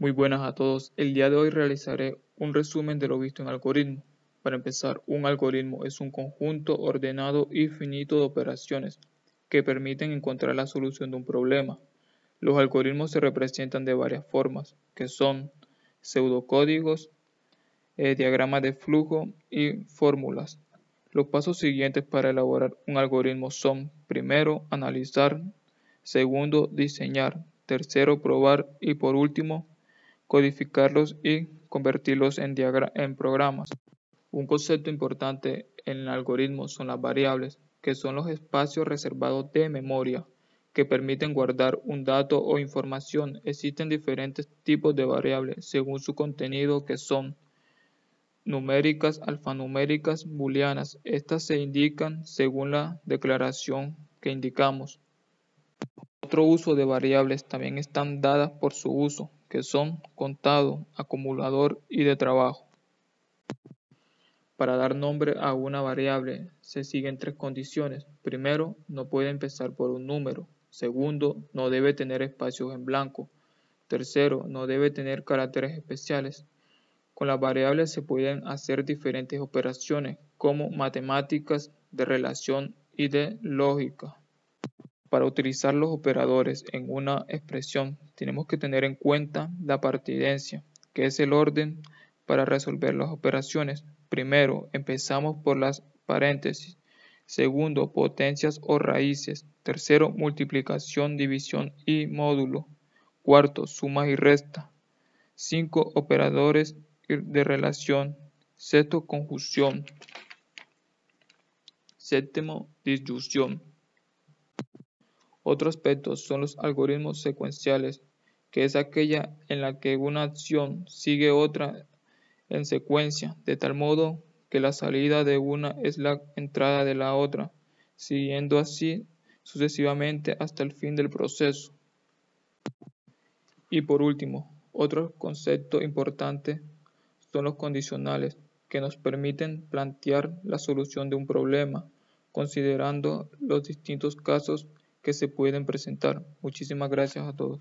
Muy buenas a todos. El día de hoy realizaré un resumen de lo visto en algoritmo. Para empezar, un algoritmo es un conjunto ordenado y finito de operaciones que permiten encontrar la solución de un problema. Los algoritmos se representan de varias formas, que son pseudocódigos, eh, diagramas de flujo y fórmulas. Los pasos siguientes para elaborar un algoritmo son, primero, analizar, segundo, diseñar, tercero, probar y por último, codificarlos y convertirlos en, programas. Un concepto importante en el algoritmo son las variables, que son los espacios reservados de memoria que permiten guardar un dato o información. Existen diferentes tipos de variables según su contenido que son numéricas, alfanuméricas, booleanas. Estas se indican según la declaración que indicamos. Otro uso de variables también están dadas por su uso, que son contado, acumulador y de trabajo. Para dar nombre a una variable se siguen tres condiciones. Primero, no puede empezar por un número. Segundo, no debe tener espacios en blanco. Tercero, no debe tener caracteres especiales. Con las variables se pueden hacer diferentes operaciones como matemáticas, de relación y de lógica. Para utilizar los operadores en una expresión tenemos que tener en cuenta la partidencia, que es el orden para resolver las operaciones. Primero, empezamos por las paréntesis. Segundo, potencias o raíces. Tercero, multiplicación, división y módulo. Cuarto, suma y resta. Cinco, operadores de relación. Sexto, conjunción. Séptimo, disyunción. Otro aspecto son los algoritmos secuenciales, que es aquella en la que una acción sigue otra en secuencia, de tal modo que la salida de una es la entrada de la otra, siguiendo así sucesivamente hasta el fin del proceso. Y por último, otro concepto importante son los condicionales, que nos permiten plantear la solución de un problema, considerando los distintos casos que se pueden presentar. Muchísimas gracias a todos.